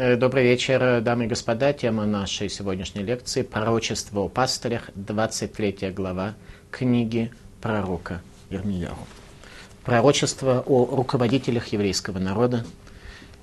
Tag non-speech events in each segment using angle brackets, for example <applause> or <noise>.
Э, Добрый вечер, дамы и господа. Тема нашей сегодняшней лекции – пророчество о пастырях, 23 глава книги пророка Ирмияу. Пророчество о руководителях еврейского народа,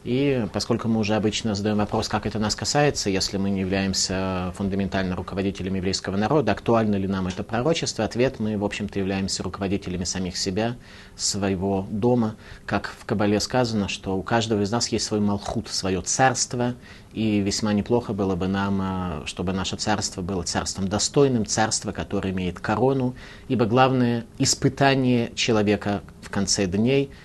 и поскольку мы уже обычно задаем вопрос, как это нас касается, если мы не являемся фундаментально руководителями еврейского народа, актуально ли нам это пророчество, ответ мы, в общем-то, являемся руководителями самих себя, своего дома. Как в Кабале сказано, что у каждого из нас есть свой малхут, свое царство, и весьма неплохо было бы нам, а, чтобы наше царство было царством достойным, царство, которое имеет корону, ибо главное испытание человека в конце дней –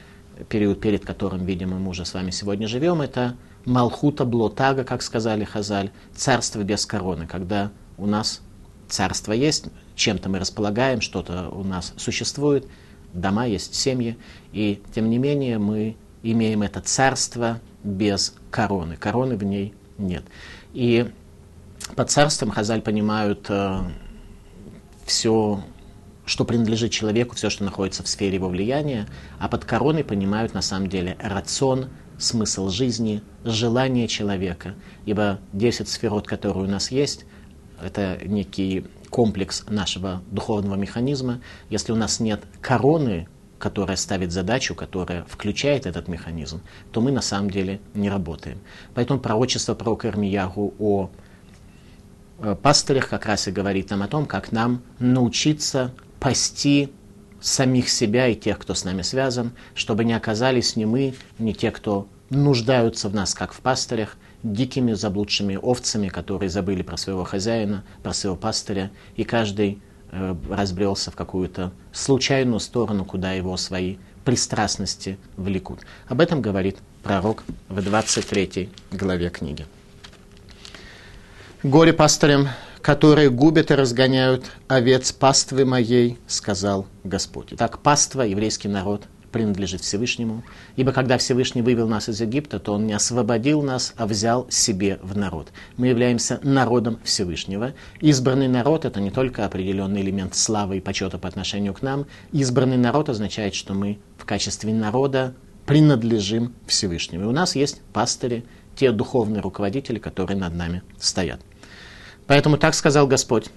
период, перед которым, видимо, мы уже с вами сегодня живем, это Малхута Блотага, как сказали Хазаль, царство без короны, когда у нас царство есть, чем-то мы располагаем, что-то у нас существует, дома есть, семьи, и тем не менее мы имеем это царство без короны. Короны в ней нет. И под царством Хазаль понимают э, все что принадлежит человеку, все, что находится в сфере его влияния, а под короной понимают на самом деле рацион, смысл жизни, желание человека. Ибо 10 сферот, которые у нас есть, это некий комплекс нашего духовного механизма. Если у нас нет короны, которая ставит задачу, которая включает этот механизм, то мы на самом деле не работаем. Поэтому пророчество пророка Ирмиягу о э, пастырях как раз и говорит нам о том, как нам научиться пасти самих себя и тех, кто с нами связан, чтобы не оказались ни мы, ни те, кто нуждаются в нас, как в пастырях, дикими заблудшими овцами, которые забыли про своего хозяина, про своего пастыря, и каждый э, разбрелся в какую-то случайную сторону, куда его свои пристрастности влекут. Об этом говорит пророк в 23 главе книги. Горе пастырям, которые губят и разгоняют овец паствы моей, сказал Господь. Так паства, еврейский народ, принадлежит Всевышнему, ибо когда Всевышний вывел нас из Египта, то Он не освободил нас, а взял себе в народ. Мы являемся народом Всевышнего. Избранный народ – это не только определенный элемент славы и почета по отношению к нам. Избранный народ означает, что мы в качестве народа принадлежим Всевышнему. И у нас есть пастыри, те духовные руководители, которые над нами стоят. Поэтому так сказал Господь.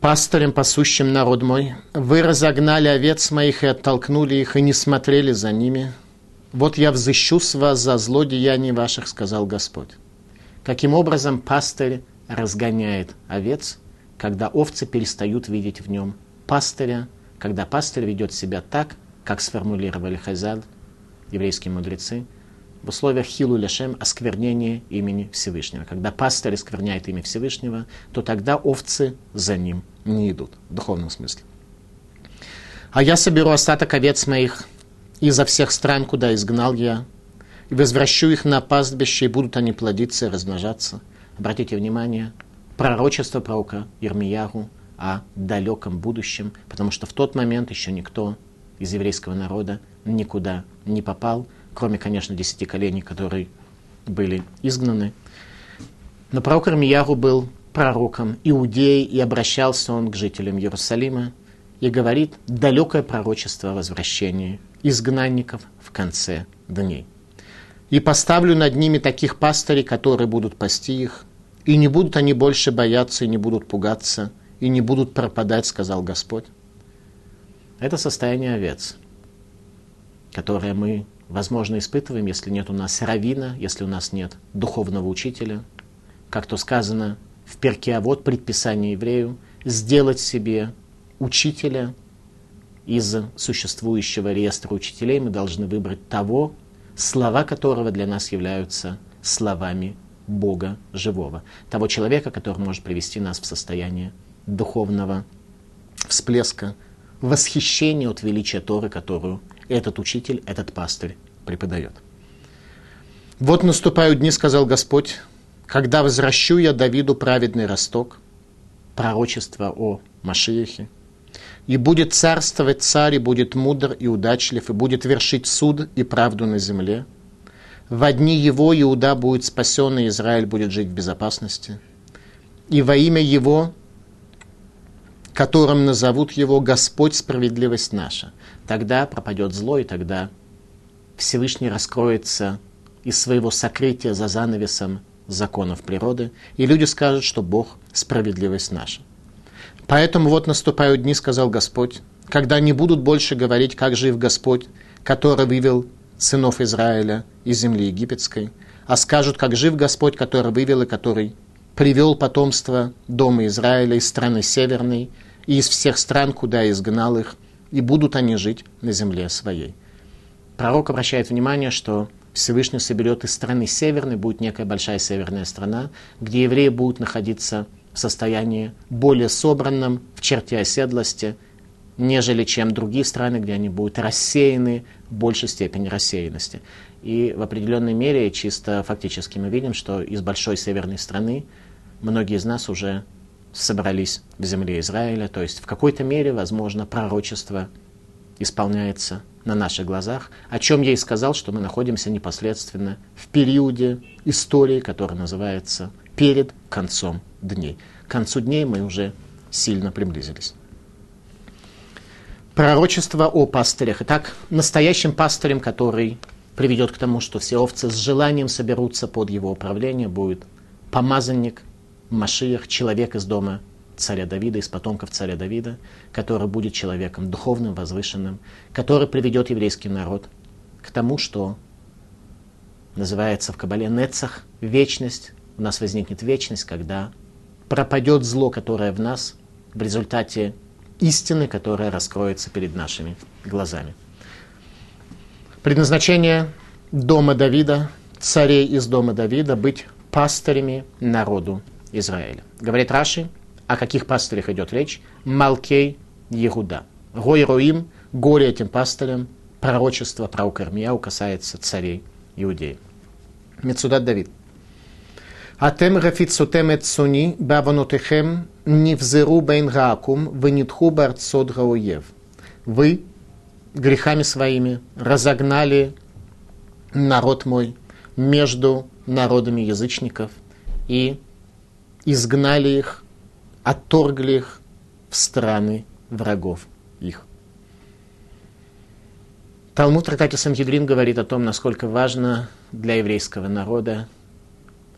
Пастырем, пасущим народ мой, вы разогнали овец моих и оттолкнули их, и не смотрели за ними. Вот я взыщу с вас за злодеяний ваших, сказал Господь. Каким образом пастырь разгоняет овец, когда овцы перестают видеть в нем пастыря, когда пастырь ведет себя так, как сформулировали Хазад, еврейские мудрецы – в условиях хилу лешем осквернения имени Всевышнего. Когда пастырь оскверняет имя Всевышнего, то тогда овцы за ним не идут, в духовном смысле. А я соберу остаток овец моих изо всех стран, куда изгнал я, и возвращу их на пастбище, и будут они плодиться и размножаться. Обратите внимание, пророчество пророка Ирмиягу о далеком будущем, потому что в тот момент еще никто из еврейского народа никуда не попал, кроме, конечно, десяти коленей, которые были изгнаны. Но пророк Армияру был пророком Иудеи, и обращался он к жителям Иерусалима, и говорит далекое пророчество о возвращении изгнанников в конце дней. «И поставлю над ними таких пастырей, которые будут пасти их, и не будут они больше бояться, и не будут пугаться, и не будут пропадать, сказал Господь». Это состояние овец, которое мы возможно, испытываем, если нет у нас равина, если у нас нет духовного учителя. Как то сказано в перке, а вот предписание еврею, сделать себе учителя из существующего реестра учителей мы должны выбрать того, слова которого для нас являются словами Бога живого. Того человека, который может привести нас в состояние духовного всплеска, восхищения от величия Торы, которую этот учитель, этот пастырь преподает. «Вот наступают дни, — сказал Господь, — когда возвращу я Давиду праведный росток, пророчество о Машиехе, и будет царствовать царь, и будет мудр и удачлив, и будет вершить суд и правду на земле. В дни его Иуда будет спасен, и Израиль будет жить в безопасности. И во имя его которым назовут его Господь справедливость наша. Тогда пропадет зло, и тогда Всевышний раскроется из своего сокрытия за занавесом законов природы, и люди скажут, что Бог – справедливость наша. Поэтому вот наступают дни, сказал Господь, когда не будут больше говорить, как жив Господь, который вывел сынов Израиля из земли египетской, а скажут, как жив Господь, который вывел и который привел потомство дома Израиля из страны северной и из всех стран, куда изгнал их, и будут они жить на земле своей. Пророк обращает внимание, что Всевышний соберет из страны северной, будет некая большая северная страна, где евреи будут находиться в состоянии более собранном, в черте оседлости, нежели чем другие страны, где они будут рассеяны в большей степени рассеянности. И в определенной мере, чисто фактически, мы видим, что из большой северной страны многие из нас уже собрались в земле Израиля, то есть в какой-то мере, возможно, пророчество исполняется на наших глазах, о чем я и сказал, что мы находимся непосредственно в периоде истории, который называется перед концом дней. К концу дней мы уже сильно приблизились. Пророчество о пастырях. Итак, настоящим пастырем, который приведет к тому, что все овцы с желанием соберутся под его управление, будет помазанник, Машиях, человек из дома царя Давида, из потомков царя Давида, который будет человеком духовным, возвышенным, который приведет еврейский народ к тому, что называется в Кабале Нецах, вечность. У нас возникнет вечность, когда пропадет зло, которое в нас в результате истины, которая раскроется перед нашими глазами. Предназначение дома Давида, царей из дома Давида, быть пастырями народу Израиля. Говорит Раши, о каких пастырях идет речь? Малкей Егуда. Гой Руим, горе этим пастырям, пророчество про Укармияу касается царей Иудеи. Мецудат Давид. Атем рефицутем эт суни, баванотехем, невзеру бейн раакум, вынитху барцот гауев. Вы грехами своими разогнали народ мой между народами язычников и изгнали их, отторгли их в страны врагов их. Талмуд Трактате Сангидрин говорит о том, насколько важно для еврейского народа,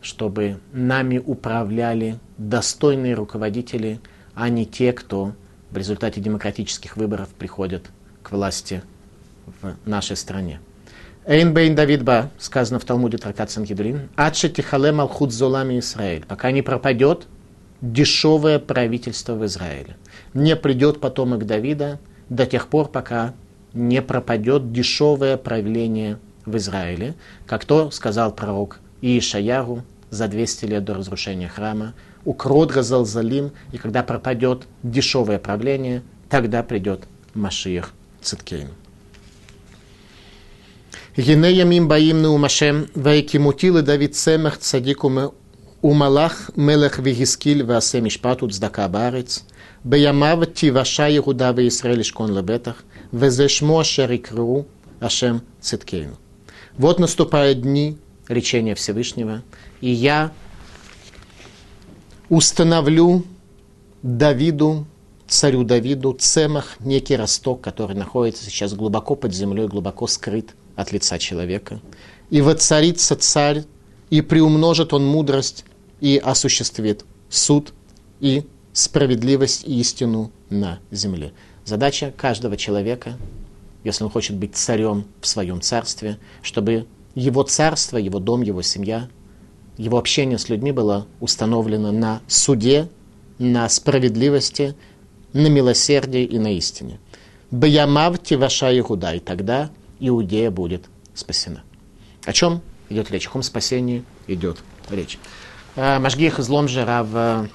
чтобы нами управляли достойные руководители, а не те, кто в результате демократических выборов приходят к власти в нашей стране. Эйн бейн Давид ба, сказано в Талмуде трактат Сангидрин, адше тихале малхут золами Израиль, пока не пропадет дешевое правительство в Израиле. Не придет потомок Давида до тех пор, пока не пропадет дешевое правление в Израиле, как то сказал пророк Иешаяру за 200 лет до разрушения храма, укрот Газалзалим, и когда пропадет дешевое правление, тогда придет Машиях Циткейн. Генеямим баим вайки мутилы Давид Семах цадикуме צמח צדיק ומלאך מלך והשכיל ועשה משפט וצדקה בארץ. בימיו תיוושע יהודה וישראל לשכון לבטח, וזה שמו אשר יקראו השם צדקנו. Вот наступают дни речения Всевышнего, и я установлю Давиду, царю Давиду, цемах, некий росток, который находится сейчас глубоко под землей, глубоко скрыт – от лица человека. И воцарится царь, и приумножит он мудрость, и осуществит суд, и справедливость и истину на земле. Задача каждого человека, если он хочет быть царем в своем царстве, чтобы его царство, его дом, его семья, его общение с людьми было установлено на суде, на справедливости, на милосердии и на истине. Баямав Тиваша Игуда, и тогда Иудея будет спасена. О чем идет речь? О каком спасении идет речь? Э, Машгих излом же Рав э,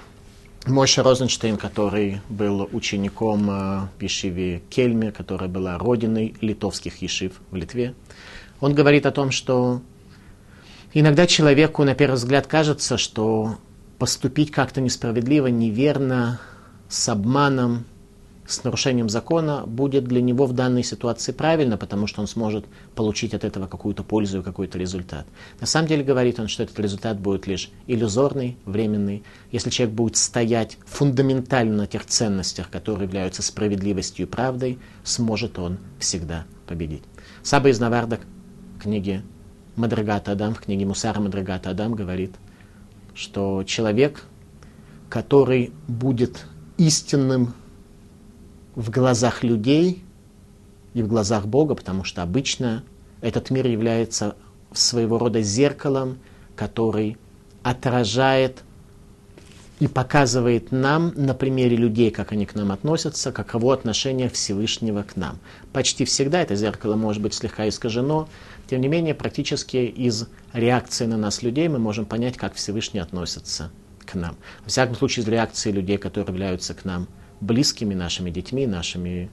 Мойша Розенштейн, который был учеником э, Ешиве Кельме, которая была родиной литовских ешив в Литве, он говорит о том, что иногда человеку на первый взгляд кажется, что поступить как-то несправедливо, неверно, с обманом, с нарушением закона будет для него в данной ситуации правильно, потому что он сможет получить от этого какую-то пользу и какой-то результат. На самом деле говорит он, что этот результат будет лишь иллюзорный, временный. Если человек будет стоять фундаментально на тех ценностях, которые являются справедливостью и правдой, сможет он всегда победить. Саба из Наварда, книги Мадрагата Адам, в книге Мусара Мадрагата Адам говорит, что человек, который будет истинным в глазах людей и в глазах Бога, потому что обычно этот мир является своего рода зеркалом, который отражает и показывает нам на примере людей, как они к нам относятся, каково отношение Всевышнего к нам. Почти всегда это зеркало может быть слегка искажено, тем не менее, практически из реакции на нас людей мы можем понять, как Всевышний относится к нам. Во всяком случае, из реакции людей, которые являются к нам близкими, нашими детьми, нашими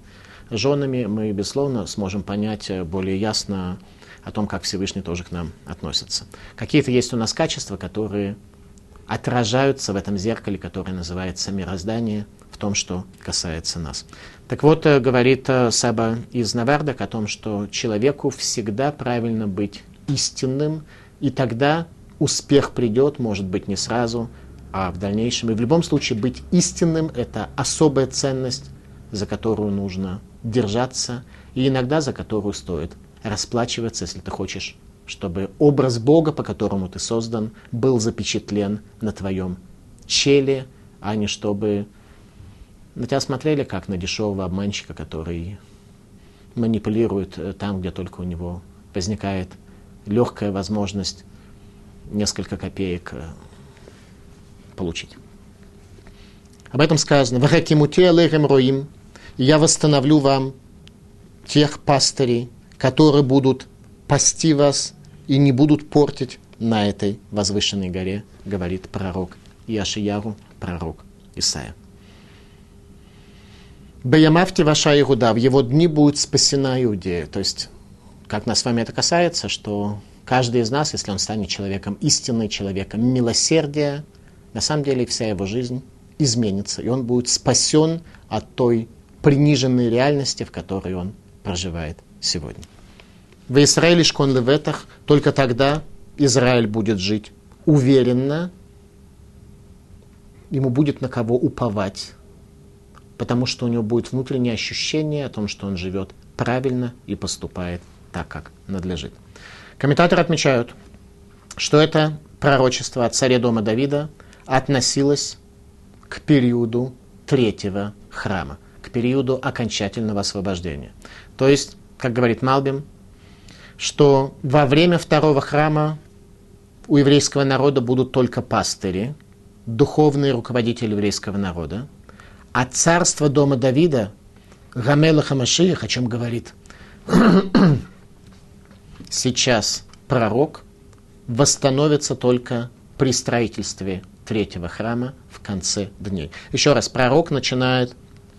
женами, мы, безусловно, сможем понять более ясно о том, как Всевышний тоже к нам относится. Какие-то есть у нас качества, которые отражаются в этом зеркале, которое называется мироздание, в том, что касается нас. Так вот, э, говорит э, Саба из Навардак о том, что человеку всегда правильно быть истинным, и тогда успех придет, может быть, не сразу, а в дальнейшем. И в любом случае быть истинным – это особая ценность, за которую нужно держаться, и иногда за которую стоит расплачиваться, если ты хочешь чтобы образ Бога, по которому ты создан, был запечатлен на твоем челе, а не чтобы на тебя смотрели как на дешевого обманщика, который манипулирует э, там, где только у него возникает легкая возможность несколько копеек э, получить. Об этом сказано. «Вахакимуте алейхем роим» «Я восстановлю вам тех пастырей, которые будут пасти вас и не будут портить на этой возвышенной горе, говорит пророк Яшияру, пророк Исаия. Баямавти ваша Игуда, в его дни будет спасена Иудея. То есть, как нас с вами это касается, что каждый из нас, если он станет человеком истинным, человеком милосердия, на самом деле вся его жизнь изменится, и он будет спасен от той приниженной реальности, в которой он проживает сегодня. В Израиле шкон леветах, только тогда Израиль будет жить уверенно, ему будет на кого уповать, потому что у него будет внутреннее ощущение о том, что он живет правильно и поступает так, как надлежит. Комментаторы отмечают, что это пророчество о царе дома Давида относилось к периоду третьего храма, к периоду окончательного освобождения. То есть, как говорит Малбим, что во время второго храма у еврейского народа будут только пастыри, духовные руководители еврейского народа, а царство дома Давида, Гамела Хамашиях, о чем говорит сейчас пророк, восстановится только при строительстве третьего храма в конце дней. Еще раз, пророк начинает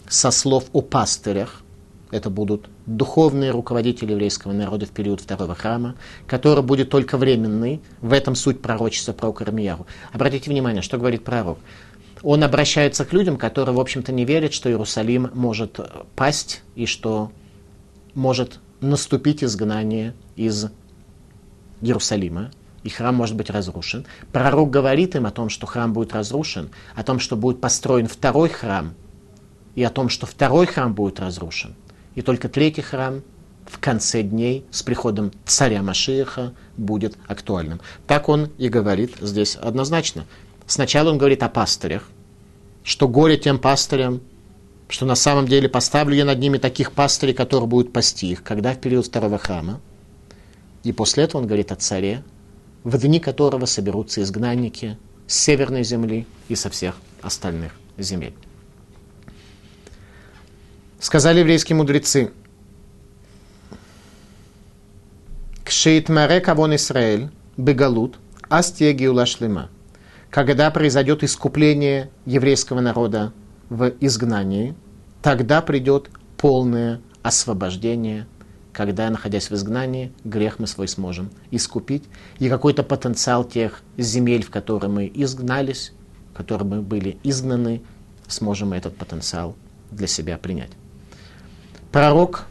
со слов о пастырях, это будут духовные руководители еврейского народа в период второго храма, который будет только временный. В этом суть пророчества про Кармияру. Обратите внимание, что говорит пророк. Он обращается к людям, которые, в общем-то, не верят, что Иерусалим может пасть и что может наступить изгнание из Иерусалима, и храм может быть разрушен. Пророк говорит им о том, что храм будет разрушен, о том, что будет построен второй храм, и о том, что второй храм будет разрушен – и только третий храм в конце дней с приходом царя Машииха будет актуальным. Так он и говорит здесь однозначно. Сначала он говорит о пастырях, что горе тем пастырям, что на самом деле поставлю я над ними таких пастырей, которые будут пасти их, когда в период второго храма. И после этого он говорит о царе, в дни которого соберутся изгнанники с северной земли и со всех остальных земель. Сказали еврейские мудрецы, Кшит маре кавон Исраэль, бегалут, астия геула Когда произойдет искупление еврейского народа в изгнании, тогда придет полное освобождение, когда, находясь в изгнании, грех мы свой сможем искупить, и какой-то потенциал тех земель, в которые мы изгнались, в которые мы были изгнаны, сможем этот потенциал для себя принять. Пророк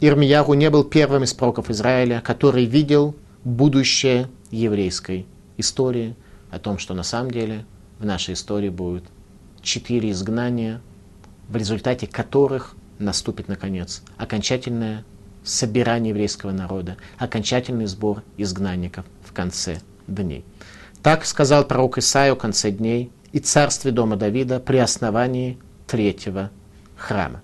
Ирмияру не был первым из пророков Израиля, который видел будущее еврейской истории, о том, что на самом деле в нашей истории будет четыре изгнания, в результате которых наступит, наконец, окончательное собирание еврейского народа, окончательный сбор изгнанников в конце дней. Так сказал пророк Исаия в конце дней и царстве дома Давида при основании третьего храма.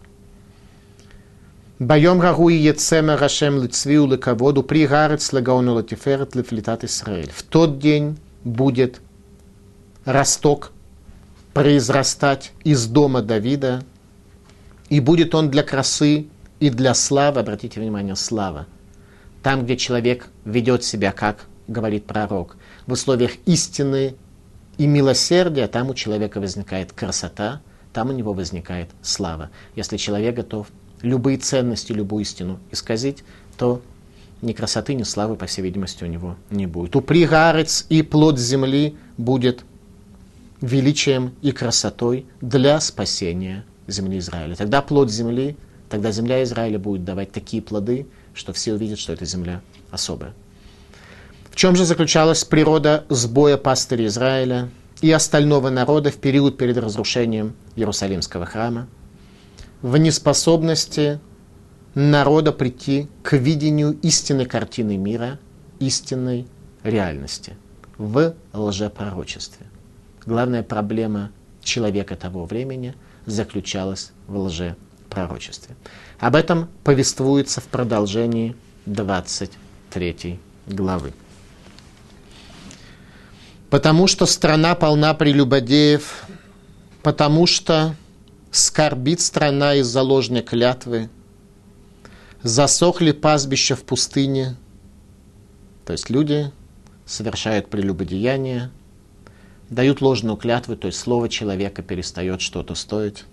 Байом рагу и ецема рашем лицвиу лыководу при гарец лагауну латиферет лифлитат Исраэль. В тот день будет росток произрастать из дома Давида, и будет он для красы и для славы, обратите внимание, слава. Там, где человек ведет себя, как говорит пророк, в условиях истины и милосердия, там у человека возникает красота, там у него возникает слава. Если человек готов любые ценности, любую истину исказить, то ни красоты, ни славы, по всей видимости, у него не будет. У пригарец и плод земли будет величием и красотой для спасения земли Израиля. Тогда плод земли, тогда земля Израиля будет давать такие плоды, что все увидят, что эта земля особая. В чем же заключалась природа сбоя пастыря Израиля и остального народа в период перед разрушением Иерусалимского храма? В неспособности народа прийти к видению истинной картины мира, истинной реальности в лжепророчестве. Главная проблема человека того времени заключалась в лжепророчестве. Об этом повествуется в продолжении 23 главы. Потому что страна полна прелюбодеев, потому что скорбит страна из-за ложной клятвы, засохли пастбища в пустыне, то есть люди совершают прелюбодеяние, дают ложную клятву, то есть слово человека перестает что-то стоить.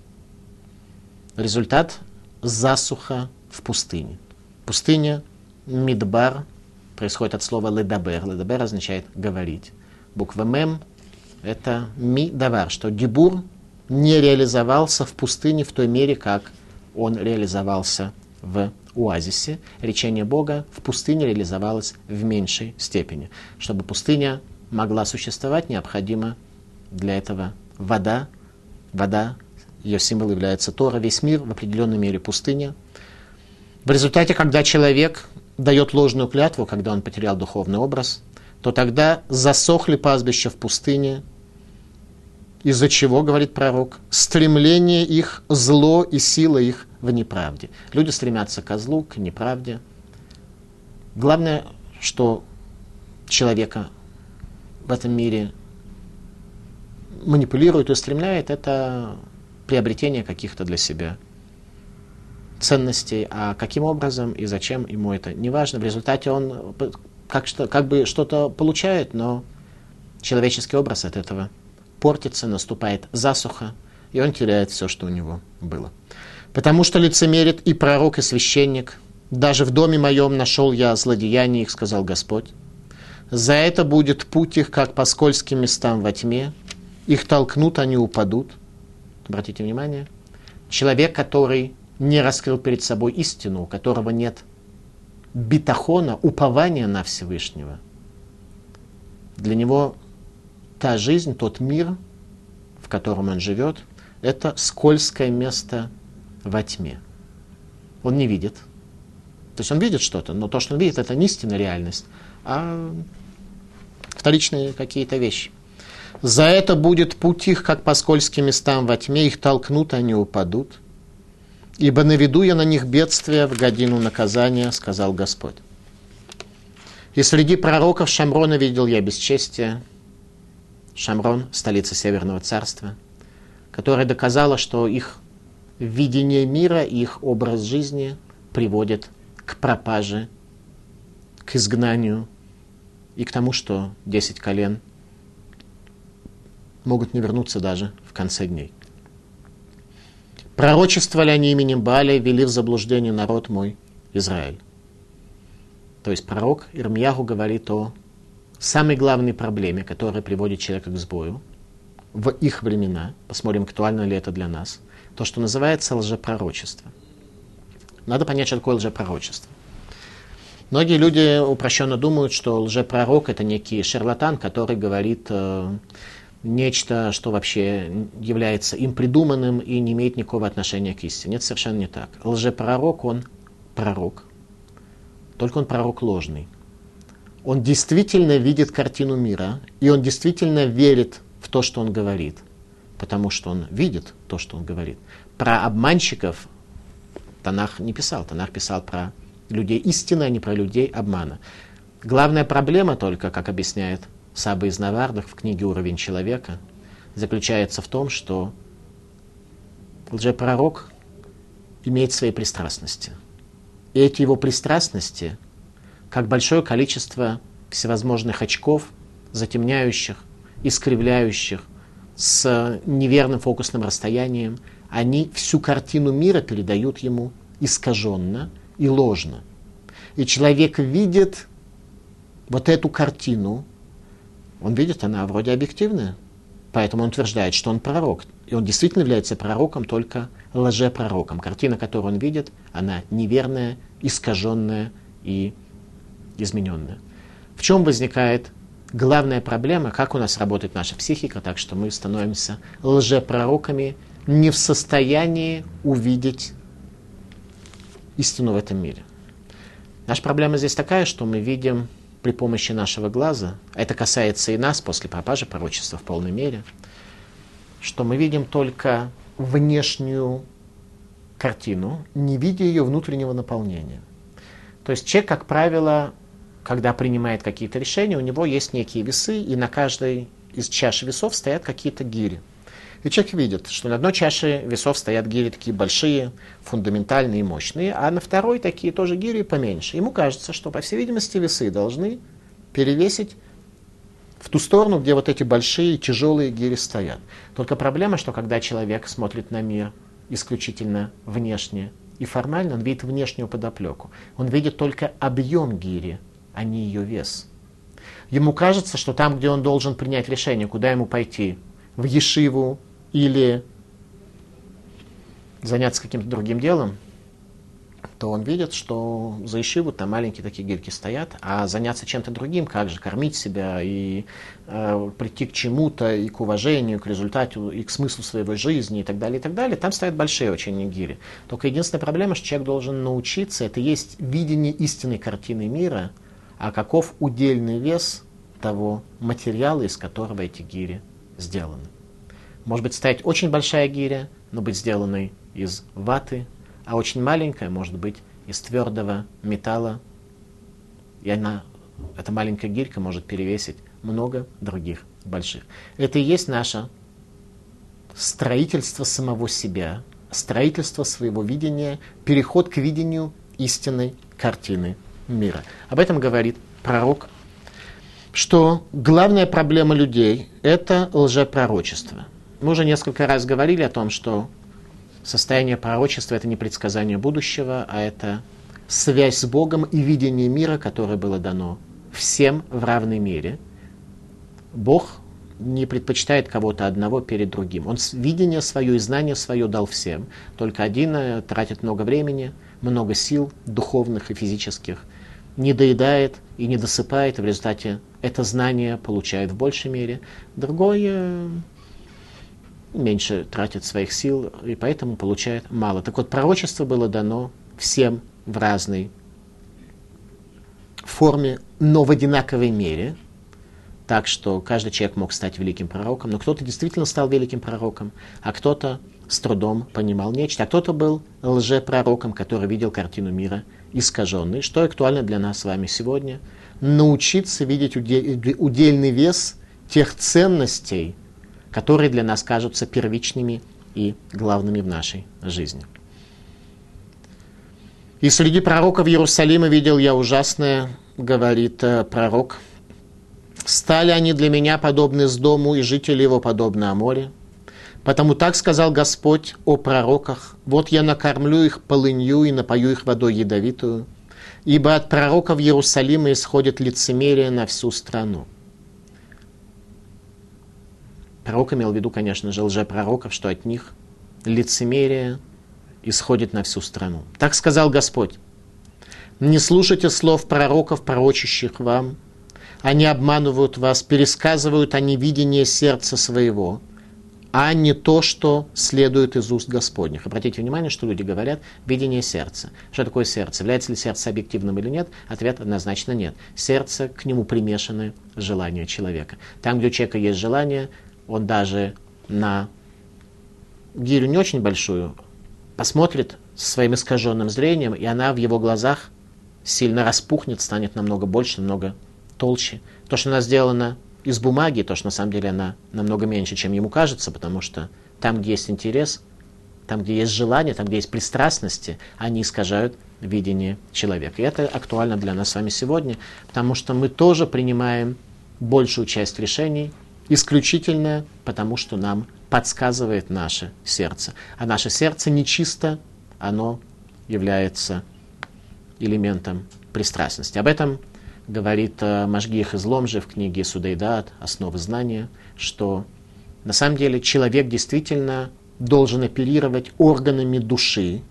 Результат – засуха в пустыне. Пустыня, мидбар, происходит от слова ледабер. Ледабер означает говорить. Буква мем – это ми-давар, что дебур не реализовался в пустыне в той мере, как он реализовался в оазисе. Речение Бога в пустыне реализовалось в меньшей степени. Чтобы пустыня могла существовать, необходимо для этого вода. Вода, ее символ является Тора, весь мир в определенной мере пустыня. В результате, когда человек дает ложную клятву, когда он потерял духовный образ, то тогда засохли пастбища в пустыне, из-за чего, говорит пророк, стремление их, зло и сила их в неправде. Люди стремятся к злу, к неправде. Главное, что человека в этом мире манипулирует и устремляет, это приобретение каких-то для себя ценностей. А каким образом и зачем ему это не важно. В результате он как, что, как бы что-то получает, но человеческий образ от этого портится, наступает засуха, и он теряет все, что у него было. Потому что лицемерит и пророк, и священник. Даже в доме моем нашел я злодеяние их, сказал Господь. За это будет путь их, как по скользким местам во тьме. Их толкнут, они упадут. Обратите внимание. Человек, который не раскрыл перед собой истину, у которого нет битахона, упования на Всевышнего. Для него та жизнь, тот мир, в котором он живет, это скользкое место во тьме. Он не видит. То есть он видит что-то, но то, что он видит, это не истинная реальность, а вторичные какие-то вещи. За это будет путь их, как по скользким местам во тьме, их толкнут, они упадут. Ибо наведу я на них бедствие в годину наказания, сказал Господь. И среди пророков Шамрона видел я бесчестие. Шамрон, столица Северного царства, которая доказала, что их видение мира их образ жизни приводит к пропаже, к изгнанию и к тому, что десять колен могут не вернуться даже в конце дней. Пророчествовали они именем Баля, вели в заблуждение народ мой, Израиль. То есть пророк Ирмьяху говорит о самой главной проблеме, которая приводит человека к сбою в их времена. Посмотрим, актуально ли это для нас. То, что называется лжепророчество. Надо понять, что такое лжепророчество. Многие люди упрощенно думают, что лжепророк это некий шарлатан, который говорит э, нечто, что вообще является им придуманным и не имеет никакого отношения к истине. Это совершенно не так. Лжепророк, он пророк, только он пророк ложный. Он действительно видит картину мира, и он действительно верит в то, что он говорит, потому что он видит то, что он говорит. Про обманщиков Танах не писал. Танах писал про людей истины, а не про людей обмана. Главная проблема только, как объясняет Саба из Навардах в книге «Уровень человека», заключается в том, что лжепророк имеет свои пристрастности. И эти его пристрастности, как большое количество всевозможных очков, затемняющих, искривляющих, с неверным фокусным расстоянием, они всю картину мира передают ему искаженно и ложно. И человек видит вот эту картину, он видит, она вроде объективная, поэтому он утверждает, что он пророк. И он действительно является пророком, только лжепророком. Картина, которую он видит, она неверная, искаженная и измененная. В чем возникает главная проблема, как у нас работает наша психика, так что мы становимся лжепророками, не в состоянии увидеть истину в этом мире. Наша проблема здесь такая, что мы видим при помощи нашего глаза, а это касается и нас после пропажи пророчества в полной мере, что мы видим только внешнюю картину, не видя ее внутреннего наполнения. То есть человек, как правило, когда принимает какие-то решения, у него есть некие весы, и на каждой из чаш весов стоят какие-то гири – и человек видит, что на одной чаше весов стоят гири такие большие, фундаментальные и мощные, а на второй такие тоже гири поменьше. Ему кажется, что, по всей видимости, весы должны перевесить в ту сторону, где вот эти большие тяжелые гири стоят. Только проблема, что когда человек смотрит на мир исключительно внешне и формально, он видит внешнюю подоплеку. Он видит только объем гири, а не ее вес. Ему кажется, что там, где он должен принять решение, куда ему пойти, в Ешиву, или заняться каким-то другим делом, то он видит, что за Ишиву там маленькие такие гирьки стоят, а заняться чем-то другим, как же кормить себя и э, прийти к чему-то, и к уважению, к результату, и к смыслу своей жизни, и так далее, и так далее, там стоят большие очень гири. Только единственная проблема, что человек должен научиться, это есть видение истинной картины мира, а каков удельный вес того материала, из которого эти гири сделаны. Может быть стоять очень большая гиря, но быть сделанной из ваты, а очень маленькая может быть из твердого металла. И она, эта маленькая гирька может перевесить много других больших. Это и есть наше строительство самого себя, строительство своего видения, переход к видению истинной картины мира. Об этом говорит пророк, что главная проблема людей – это лжепророчество. Мы уже несколько раз говорили о том, что состояние пророчества – это не предсказание будущего, а это связь с Богом и видение мира, которое было дано всем в равной мере. Бог не предпочитает кого-то одного перед другим. Он видение свое и знание свое дал всем. Только один э, тратит много времени, много сил духовных и физических, не доедает и не досыпает, и в результате это знание получает в большей мере. Другой э, меньше тратит своих сил и поэтому получает мало. Так вот, пророчество было дано всем в разной форме, но в одинаковой мере, так что каждый человек мог стать великим пророком, но кто-то действительно стал великим пророком, а кто-то с трудом понимал нечто, а кто-то был лжепророком, который видел картину мира искаженной. Что актуально для нас с вами сегодня? Научиться видеть удельный вес тех ценностей, которые для нас кажутся первичными и главными в нашей жизни. И среди пророков Иерусалима видел я ужасное, говорит э, пророк. Стали они для меня подобны с дому, и жители его подобны о море. Потому так сказал Господь о пророках, вот я накормлю их полынью и напою их водой ядовитую, ибо от пророков Иерусалима исходит лицемерие на всю страну. Пророк имел в виду, конечно же, лжепророков, что от них лицемерие исходит на всю страну. Так сказал Господь. Не слушайте слов пророков, пророчащих вам. Они обманывают вас, пересказывают они видение сердца своего. а не то, что следует из уст Господних. Обратите внимание, что люди говорят «видение сердца». Что такое сердце? Является ли сердце объективным или нет? Ответ однозначно нет. Сердце, к нему примешаны желания человека. Там, где у человека есть желание, он даже на гирю не очень большую посмотрит своим искаженным зрением, и она в его глазах сильно распухнет, станет намного больше, намного толще. То, что она сделана из бумаги, то, что на самом деле она намного меньше, чем ему кажется, потому что там, где есть интерес, там, где есть желание, там, где есть пристрастности, они искажают видение человека. И это актуально для нас с вами сегодня, потому что мы тоже принимаем большую часть решений исключительно потому, что нам подсказывает наше сердце. А наше сердце нечисто, оно является элементом пристрастности. Об этом говорит э, Машгих Излом же в книге Судайдат «Основы знания», что на самом деле человек действительно должен оперировать органами души,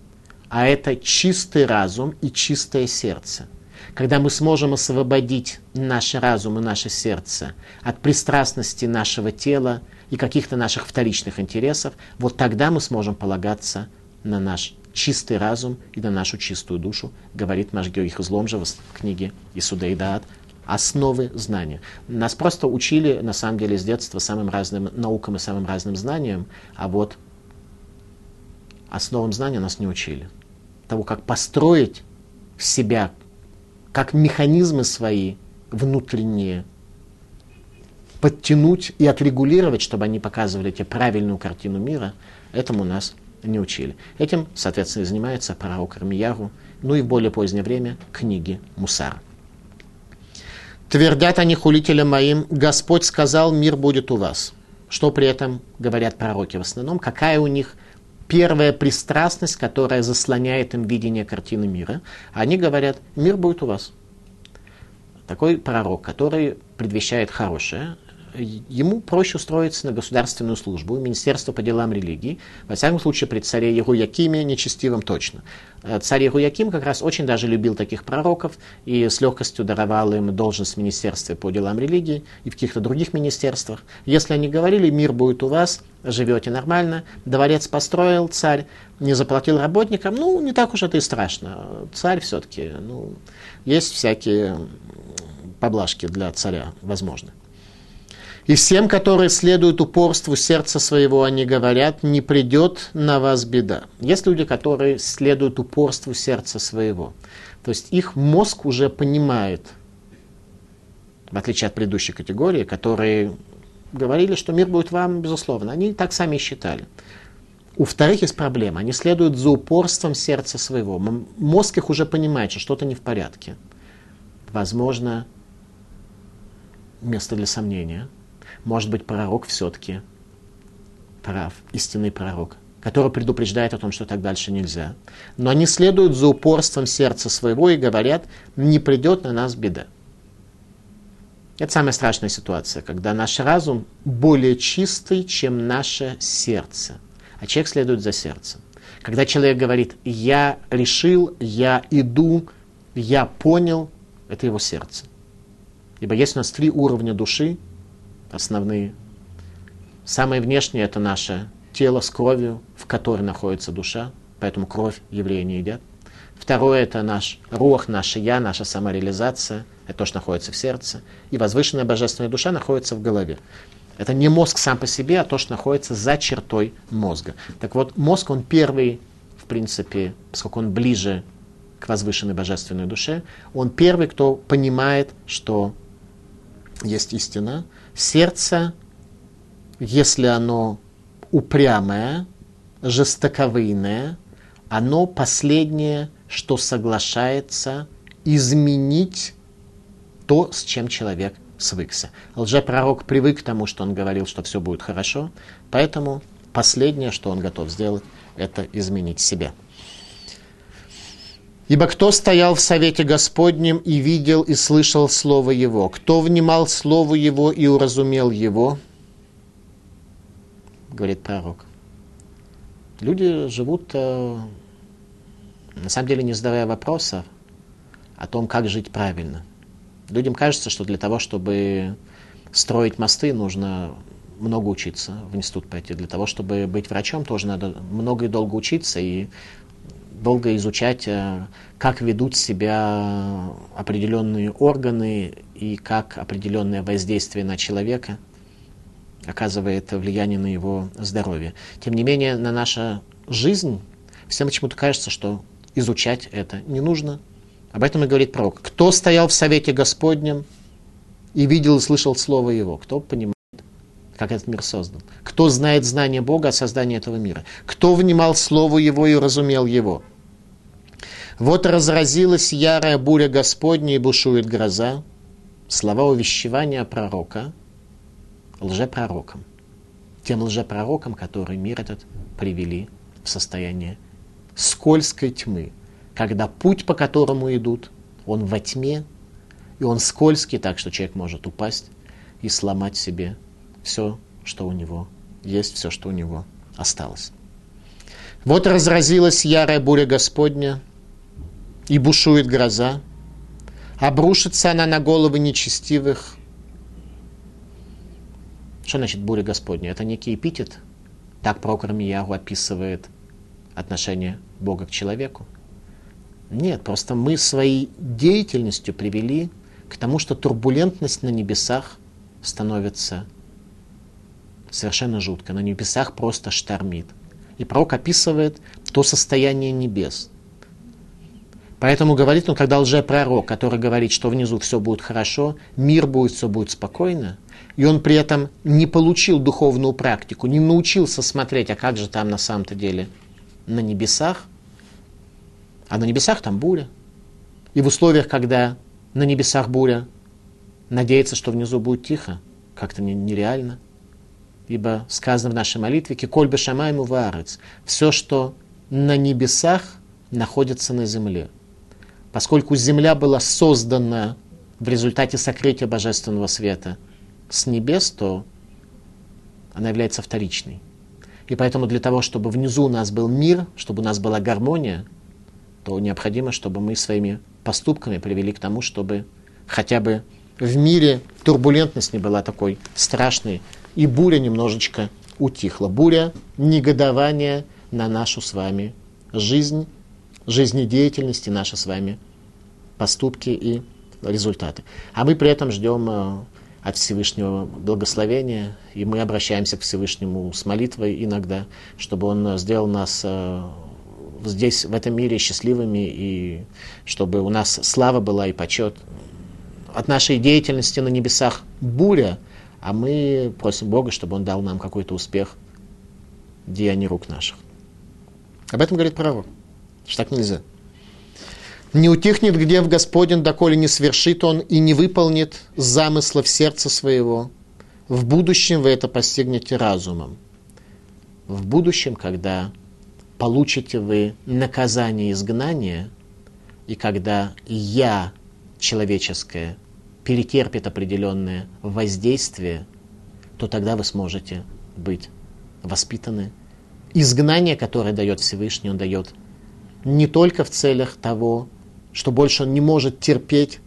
а это чистый разум и чистое сердце. Когда мы сможем освободить наш разум и наше сердце от пристрастности нашего тела и каких-то наших вторичных интересов, вот тогда мы сможем полагаться на наш чистый разум и на нашу чистую душу, говорит Машгеорих Изломжева в книге Исуда и Даат, основы знания. Нас просто учили, на самом деле, с детства самым разным наукам и самым разным знаниям, а вот основам знания нас не учили. Того, как построить себя, как механизмы свои внутренние подтянуть и отрегулировать, чтобы они показывали тебе правильную картину мира, этому нас не учили. Этим, соответственно, и занимается пророк Армияру, ну и в более позднее время книги Мусар. Твердят они хулителям моим, Господь сказал, мир будет у вас. Что при этом говорят пророки в основном? Какая у них первая пристрастность, которая заслоняет им видение картины мира? Они говорят, мир будет у вас. Такой пророк, который предвещает хорошее, ему проще устроиться на государственную службу, Министерство по делам религии, во всяком случае при царе Яруякиме, нечестивом точно. Э, царь Яруяким как раз очень даже любил таких пророков и с легкостью даровал им должность в Министерстве по делам религии и в каких-то других министерствах. Если они говорили, мир будет у вас, живете нормально, дворец построил, царь не заплатил работникам, ну, не так уж это и страшно. Царь все-таки, ну, есть всякие поблажки для царя, возможно. И всем, которые следуют упорству сердца своего, они говорят, не придет на вас беда. Есть люди, которые следуют упорству сердца своего. То есть их мозг уже понимает, в отличие от предыдущей категории, которые говорили, что мир будет вам, безусловно. Они так сами считали. У вторых есть проблема. Они следуют за упорством сердца своего. Мозг их уже понимает, что что-то не в порядке. Возможно, место для сомнения – может быть, пророк все-таки прав, истинный пророк, который предупреждает о том, что так дальше нельзя. Но они следуют за упорством сердца своего и говорят, не придет на нас беда. Это самая страшная ситуация, когда наш разум более чистый, чем наше сердце. А человек следует за сердцем. Когда человек говорит, я решил, я иду, я понял, это его сердце. Ибо есть у нас три уровня души, основные. Самое внешнее – это наше тело с кровью, в которой находится душа, поэтому кровь евреи не едят. Второе – это наш рух, наше я, наша самореализация, это то, что находится в сердце. И возвышенная божественная душа находится в голове. Это не мозг сам по себе, а то, что находится за чертой мозга. Так вот, мозг, он первый, в принципе, поскольку он ближе к возвышенной божественной душе, он первый, кто понимает, что есть истина, Сердце, если оно упрямое, жестоковыйное, оно последнее, что соглашается изменить то, с чем человек свыкся. Лжепророк привык к тому, что он говорил, что все будет хорошо, поэтому последнее, что он готов сделать, это изменить себя. Ибо кто стоял в совете Господнем и видел и слышал Слово Его? Кто внимал Слову Его и уразумел Его? Говорит пророк. Люди живут, э, на самом деле, не задавая вопросов о том, как жить правильно. Людям кажется, что для того, чтобы строить мосты, нужно много учиться, в институт пойти. Для того, чтобы быть врачом, тоже надо много и долго учиться и долго изучать, э, как ведут себя определенные органы и как определенное воздействие на человека оказывает влияние на его здоровье. Тем не менее, на нашу жизнь всем почему-то кажется, что изучать это не нужно. Об этом и говорит пророк. Кто стоял в совете Господнем и видел и слышал слово его? Кто понимает, как этот мир создан? Кто знает знание Бога о создании этого мира? Кто внимал слову его и разумел его? Вот разразилась ярая буря Господня и бушует гроза. Слова увещевания пророка лжепророкам. Тем лжепророкам, которые мир этот привели в состояние скользкой тьмы, когда путь, по которому идут, он во тьме, и он скользкий, так что человек может упасть и сломать себе все, что у него есть, все, что у него осталось. Вот разразилась ярая буря Господня, и бушует гроза, обрушится она на головы нечестивых. Что значит буря Господня? Это некий эпитет. Так пророк Рамиягу описывает отношение Бога к человеку. Нет, просто мы своей деятельностью привели к тому, что турбулентность на небесах становится совершенно жутко. На небесах просто штормит. И пророк описывает то состояние небес. Поэтому говорит он, когда лжепророк, который говорит, что внизу все будет хорошо, мир будет, все будет спокойно, и он при этом не получил духовную практику, не научился смотреть, а как же там на самом-то деле на небесах, а на небесах там буря. И в условиях, когда на небесах буря, надеяться, что внизу будет тихо, как-то нереально. Ибо сказано в нашей молитве, «Киколь бешамайму ваарец» – все, что на небесах, находится на земле. Поскольку земля была создана в результате сокрытия божественного света с небес, то она является вторичной. И поэтому для того, чтобы внизу у нас был мир, чтобы у нас была гармония, то необходимо, чтобы мы своими поступками привели к тому, чтобы хотя бы в мире турбулентность не была такой страшной, и буря немножечко утихла. Буря негодования на нашу с вами жизнь, жизнедеятельность и наши с вами поступки и результаты. А мы при этом ждем э, от Всевышнего благословения, и мы обращаемся к Всевышнему с молитвой иногда, чтобы Он сделал нас э, здесь, в этом мире, счастливыми, и чтобы у нас слава была и почет. От нашей деятельности на небесах буря, а мы просим Бога, чтобы Он дал нам какой-то успех в деянии рук наших. Об этом говорит пророк, что так нельзя. Не утихнет гнев Господень, доколе не свершит он и не выполнит замысла в сердце своего. В будущем вы это постигнете разумом. В будущем, когда получите вы наказание изгнания, и когда я человеческое перетерпит определенное воздействие, то тогда вы сможете быть воспитаны. Изгнание, которое дает Всевышний, он дает не только в целях того, что больше он не может терпеть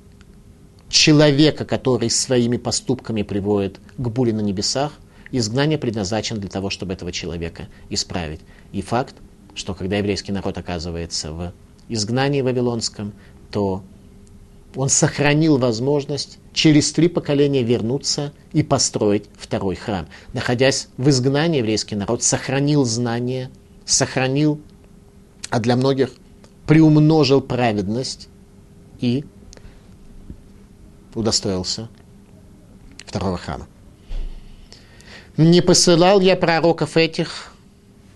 человека, который своими поступками приводит к буре на небесах, изгнание предназначено для того, чтобы этого человека исправить. И факт, что когда еврейский народ оказывается в изгнании вавилонском, то он сохранил возможность через три поколения вернуться и построить второй храм. Находясь в изгнании, еврейский народ сохранил знания, сохранил, а для многих – приумножил праведность и удостоился второго храма. Не посылал я пророков этих,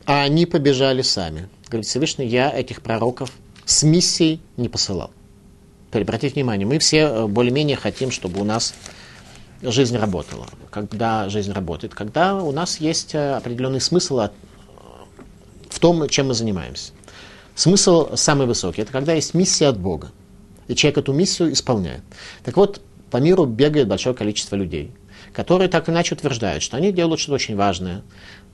а они побежали сами. Говорит Всевышний, я этих пророков с миссией не посылал. Теперь обратите внимание, мы все э, более-менее хотим, чтобы у нас жизнь работала. Когда жизнь работает? Когда у нас есть э, определенный смысл в том, чем мы занимаемся. Смысл самый высокий. Это когда есть миссия от Бога. И человек эту миссию исполняет. Так вот, по миру бегает большое количество людей, которые так или иначе утверждают, что они делают что-то очень важное.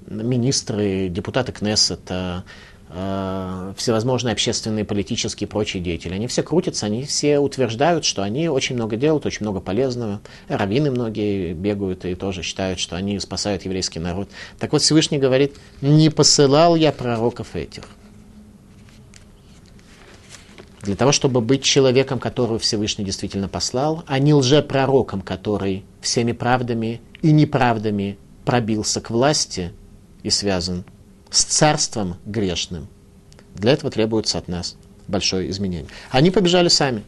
Министры, депутаты Кнессета, э, всевозможные общественные, политические и прочие деятели. Они все крутятся, они все утверждают, что они очень много делают, очень много полезного. Раввины многие бегают и тоже считают, что они спасают еврейский народ. Так вот Всевышний говорит, не посылал я пророков этих. Для того, чтобы быть человеком, которого Всевышний действительно послал, а не лжепророком, который всеми правдами и неправдами пробился к власти и связан с царством грешным. Для этого требуется от нас большое изменение. Они побежали сами.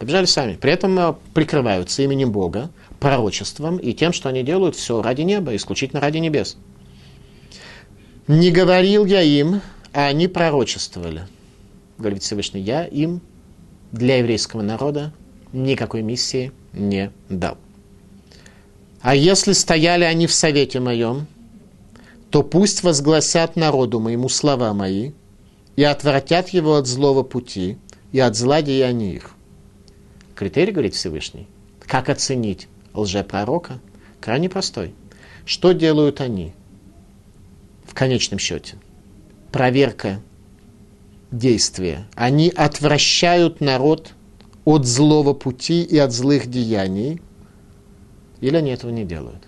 Побежали сами. При этом э, прикрываются именем Бога, пророчеством и тем, что они делают все ради неба, исключительно ради небес. Не говорил я им, а они пророчествовали – говорит Всевышний, я им для еврейского народа никакой миссии не дал. А если стояли они в совете моем, то пусть возгласят народу моему слова мои и отвратят его от злого пути и от зла деяний их. Критерий, говорит Всевышний, как оценить лжепророка, крайне простой. Что делают они в конечном счете? Проверка действия. Они отвращают народ от злого пути и от злых деяний, или они этого не делают.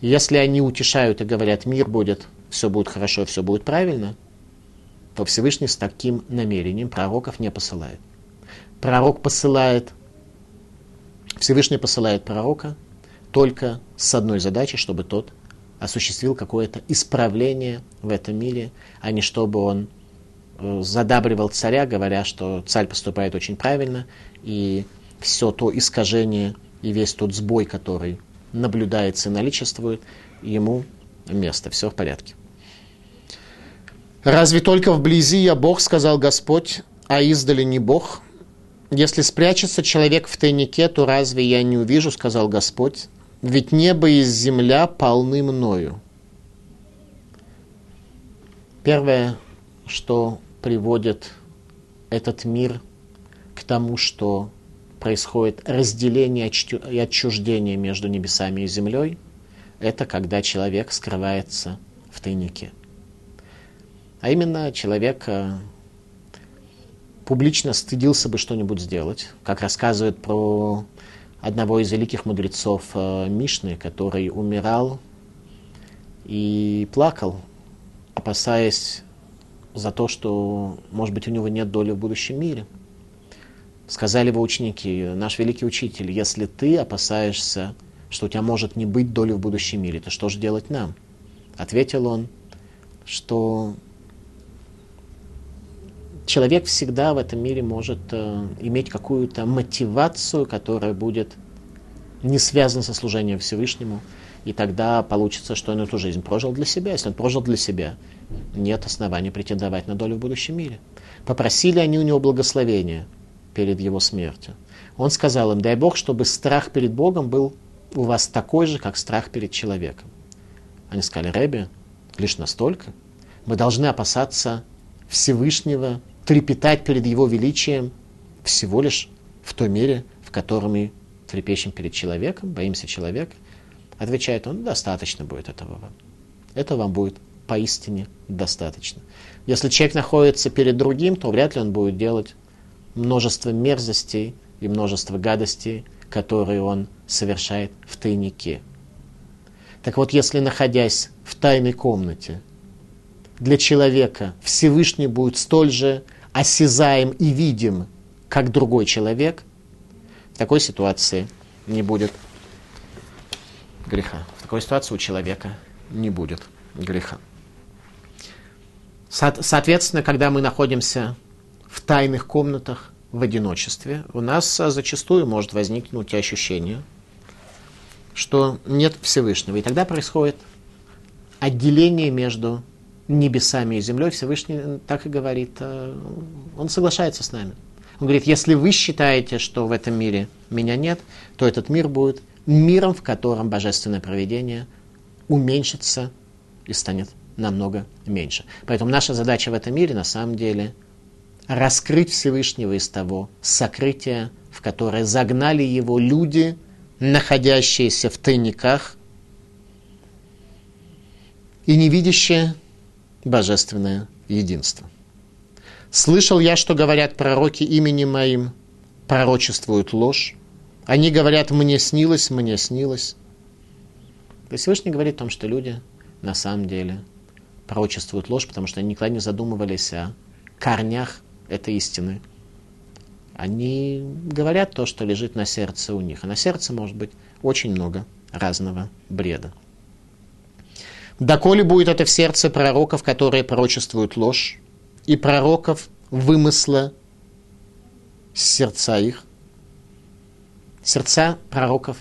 Если они утешают и говорят, мир будет, все будет хорошо, все будет правильно, то Всевышний с таким намерением пророков не посылает. Пророк посылает, Всевышний посылает пророка только с одной задачей, чтобы тот осуществил какое-то исправление в этом мире, а не чтобы он задабривал царя, говоря, что царь поступает очень правильно, и все то искажение и весь тот сбой, который наблюдается и наличествует, ему место, все в порядке. «Разве только вблизи я Бог, — сказал Господь, — а издали не Бог? Если спрячется человек в тайнике, то разве я не увижу, — сказал Господь, — ведь небо и земля полны мною». Первое, что приводит этот мир к тому, что происходит разделение и отчуждение между небесами и землей, это когда человек скрывается в тайнике. А именно человек э, публично стыдился бы что-нибудь сделать, как рассказывает про одного из великих мудрецов э, Мишны, который умирал и плакал, опасаясь за то, что, может быть, у него нет доли в будущем мире. Сказали его ученики, наш великий учитель, если ты опасаешься, что у тебя может не быть доли в будущем мире, то что же делать нам? Ответил он, что человек всегда в этом мире может э, иметь какую-то мотивацию, которая будет не связана со служением Всевышнему, и тогда получится, что он эту жизнь прожил для себя. Если он прожил для себя, нет оснований претендовать на долю в будущем мире. Попросили они у него благословения перед его смертью. Он сказал им, дай Бог, чтобы страх перед Богом был у вас такой же, как страх перед человеком. Они сказали, Рэбе, лишь настолько. Мы должны опасаться Всевышнего, трепетать перед Его величием всего лишь в той мере, в которой мы трепещем перед человеком, боимся человека. Отвечает он, достаточно будет этого вам. Это вам будет поистине достаточно. Если человек находится перед другим, то вряд ли он будет делать множество мерзостей и множество гадостей, которые он совершает в тайнике. Так вот, если находясь в тайной комнате, для человека Всевышний будет столь же осязаем и видим, как другой человек, в такой ситуации не будет греха. В такой ситуации у человека не будет греха. Соответственно, когда мы находимся в тайных комнатах в одиночестве, у нас а, зачастую может возникнуть ощущение, что нет Всевышнего. И тогда происходит отделение между небесами и землей. Всевышний так и говорит, а, он соглашается с нами. Он говорит, если вы считаете, что в этом мире меня нет, то этот мир будет миром, в котором божественное проведение уменьшится и станет намного меньше. Поэтому наша задача в этом мире на самом деле раскрыть Всевышнего из того сокрытия, в которое загнали его люди, находящиеся в тайниках и не видящие божественное единства. Слышал я, что говорят пророки именем моим, пророчествуют ложь. Они говорят, мне снилось, мне снилось. То есть Всевышний говорит о том, что люди на самом деле пророчествуют ложь, потому что они никогда не задумывались о корнях этой истины. Они говорят то, что лежит на сердце у них. А на сердце может быть очень много разного бреда. Доколе будет это в сердце пророков, которые пророчествуют ложь, и пророков вымысла сердца их. Сердца пророков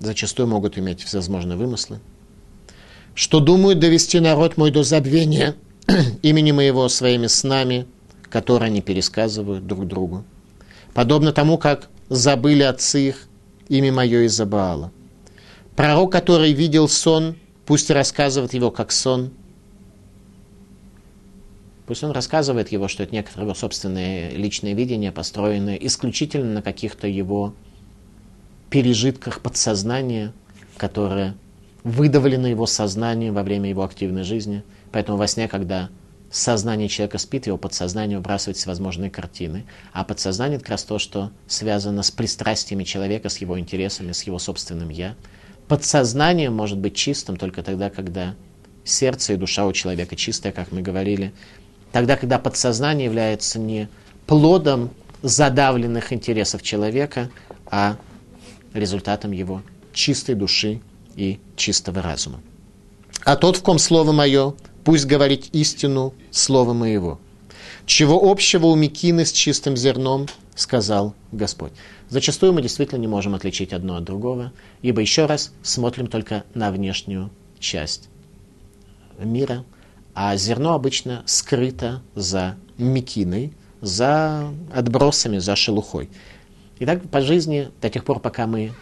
зачастую могут иметь всевозможные вымыслы. Что думают довести народ мой до забвения <clears throat> имени моего своими снами, которые они пересказывают друг другу. Подобно тому, как забыли отцы их имя мое из-за. Пророк, который видел сон, пусть рассказывает его как сон. Пусть он рассказывает его, что это некоторое его собственное личное видение, построенное исключительно на каких-то его пережитках подсознания, которые выдавлены его сознанием во время его активной жизни. Поэтому во сне, когда сознание человека спит, его подсознание выбрасывает всевозможные картины. А подсознание – это как раз то, что связано с пристрастиями человека, с его интересами, с его собственным «я». Подсознание может быть чистым только тогда, когда сердце и душа у человека чистая, как мы говорили. Тогда, когда подсознание является не плодом задавленных интересов человека, а результатом его чистой души и чистого разума. А тот, в ком слово мое, пусть говорит истину слова моего. Чего общего у Микины с чистым зерном, сказал Господь. Зачастую мы действительно не можем отличить одно от другого, ибо еще раз смотрим только на внешнюю часть мира, а зерно обычно скрыто за мекиной, за отбросами, за шелухой. И так по жизни до тех пор, пока мы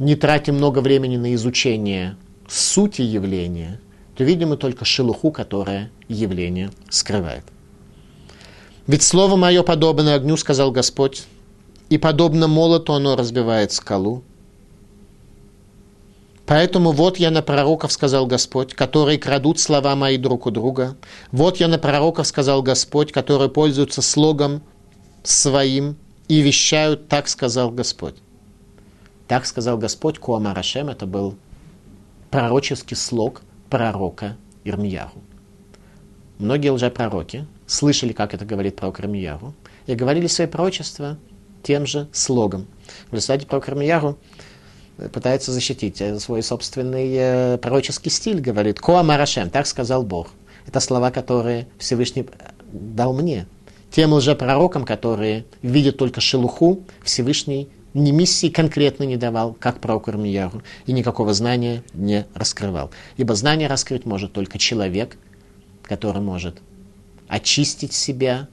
не тратим много времени на изучение сути явления, то видим мы только шелуху, которая явление скрывает. Ведь слово мое подобно огню, сказал Господь, и подобно молоту оно разбивает скалу. Поэтому вот я на пророков, сказал Господь, которые крадут слова мои друг у друга. Вот я на пророков, сказал Господь, которые пользуются слогом своим и вещают, так сказал Господь. Так сказал Господь, Куамарашем, это был пророческий слог пророка Ирмияру. Многие лжепророки слышали, как это говорит пророк Ирмияру, и говорили свои пророчества тем же слогом. В результате пророк Ирмияру пытается защитить свой собственный э, пророческий стиль, говорит «Коамарашем», так сказал Бог. Это слова, которые Всевышний дал мне. Тем лжепророкам, которые видят только шелуху, Всевышний ни миссии конкретно не давал, как пророк Ирмияру, и никакого знания не раскрывал. Ибо знание раскрыть может только человек, который может очистить себя,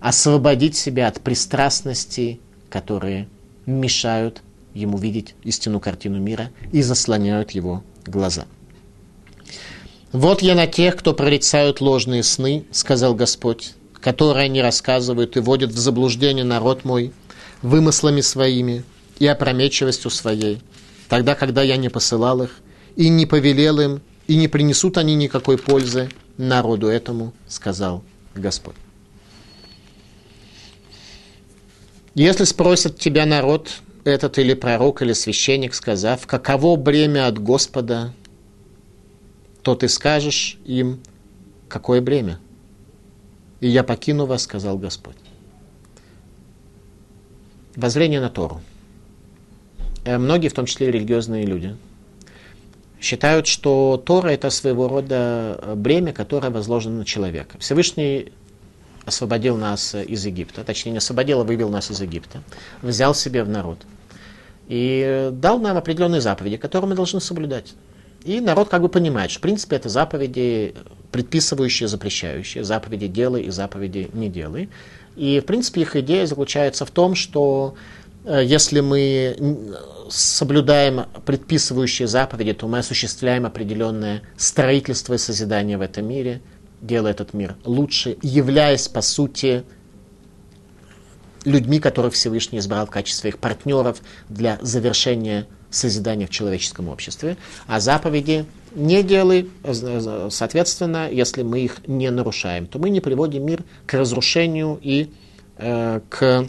освободить себя от пристрастностей, которые мешают ему видеть истинную картину мира и заслоняют его глаза. «Вот я на тех, кто прорицают ложные сны, — сказал Господь, — которые они рассказывают и вводят в заблуждение народ мой, вымыслами своими и опрометчивостью своей, тогда, когда я не посылал их и не повелел им, и не принесут они никакой пользы народу этому, сказал Господь. Если спросят тебя народ, этот или пророк, или священник, сказав, каково бремя от Господа, то ты скажешь им, какое бремя? И я покину вас, сказал Господь воззрение на Тору. Э, многие, в том числе религиозные люди, считают, что Тора – это своего рода э, бремя, которое возложено на человека. Всевышний освободил нас из Египта, точнее не освободил, а вывел нас из Египта, взял себе в народ и дал нам определенные заповеди, которые мы должны соблюдать. И народ как бы понимает, что в принципе это заповеди, предписывающие, запрещающие, заповеди делай и заповеди не делай. И, в принципе, их идея заключается в том, что э, если мы соблюдаем предписывающие заповеди, то мы осуществляем определенное строительство и созидание в этом мире, делая этот мир лучше, являясь, по сути, людьми, которых Всевышний избрал в качестве своих партнеров для завершения созидания в человеческом обществе, а заповеди не делай, соответственно, если мы их не нарушаем, то мы не приводим мир к разрушению и э, к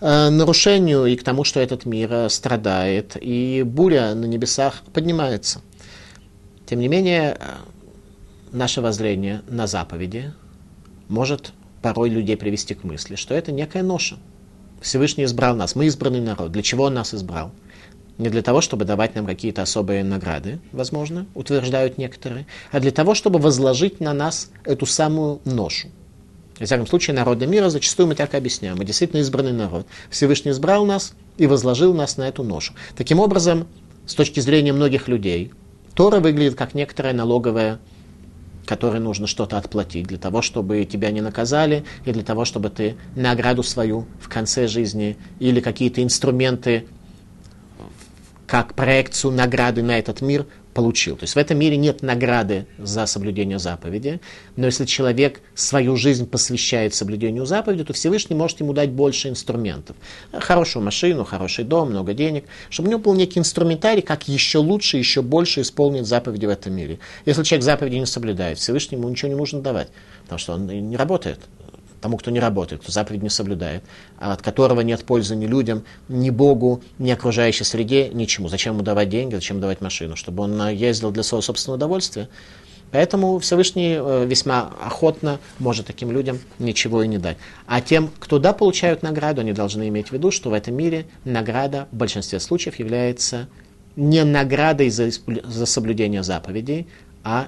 э, нарушению и к тому, что этот мир э, страдает, и буря на небесах поднимается. Тем не менее, э, наше воззрение на заповеди может порой людей привести к мысли, что это некая ноша. Всевышний избрал нас, мы избранный народ. Для чего он нас избрал? Не для того, чтобы давать нам какие-то особые награды, возможно, утверждают некоторые, а для того, чтобы возложить на нас эту самую ношу. В всяком случае, народы мира зачастую мы так и объясняем. Мы действительно избранный народ. Всевышний избрал нас и возложил нас на эту ношу. Таким образом, с точки зрения многих людей, Тора выглядит как некоторая налоговая которой нужно что-то отплатить, для того, чтобы тебя не наказали, и для того, чтобы ты награду свою в конце жизни или какие-то инструменты как проекцию награды на этот мир получил. То есть в этом мире нет награды за соблюдение заповеди, но если человек свою жизнь посвящает соблюдению заповеди, то Всевышний может ему дать больше инструментов. Хорошую машину, хороший дом, много денег, чтобы у него был некий инструментарий, как еще лучше, еще больше исполнить заповеди в этом мире. Если человек заповеди не соблюдает, Всевышнему ничего не нужно давать, потому что он не работает тому, кто не работает, кто заповедь не соблюдает, а от которого нет пользы ни людям, ни Богу, ни окружающей среде, ничему. Зачем ему давать деньги, зачем давать машину? Чтобы он ездил для своего собственного удовольствия. Поэтому Всевышний э, весьма охотно может таким людям ничего и не дать. А тем, кто да, получают награду, они должны иметь в виду, что в этом мире награда в большинстве случаев является не наградой за, за соблюдение заповедей, а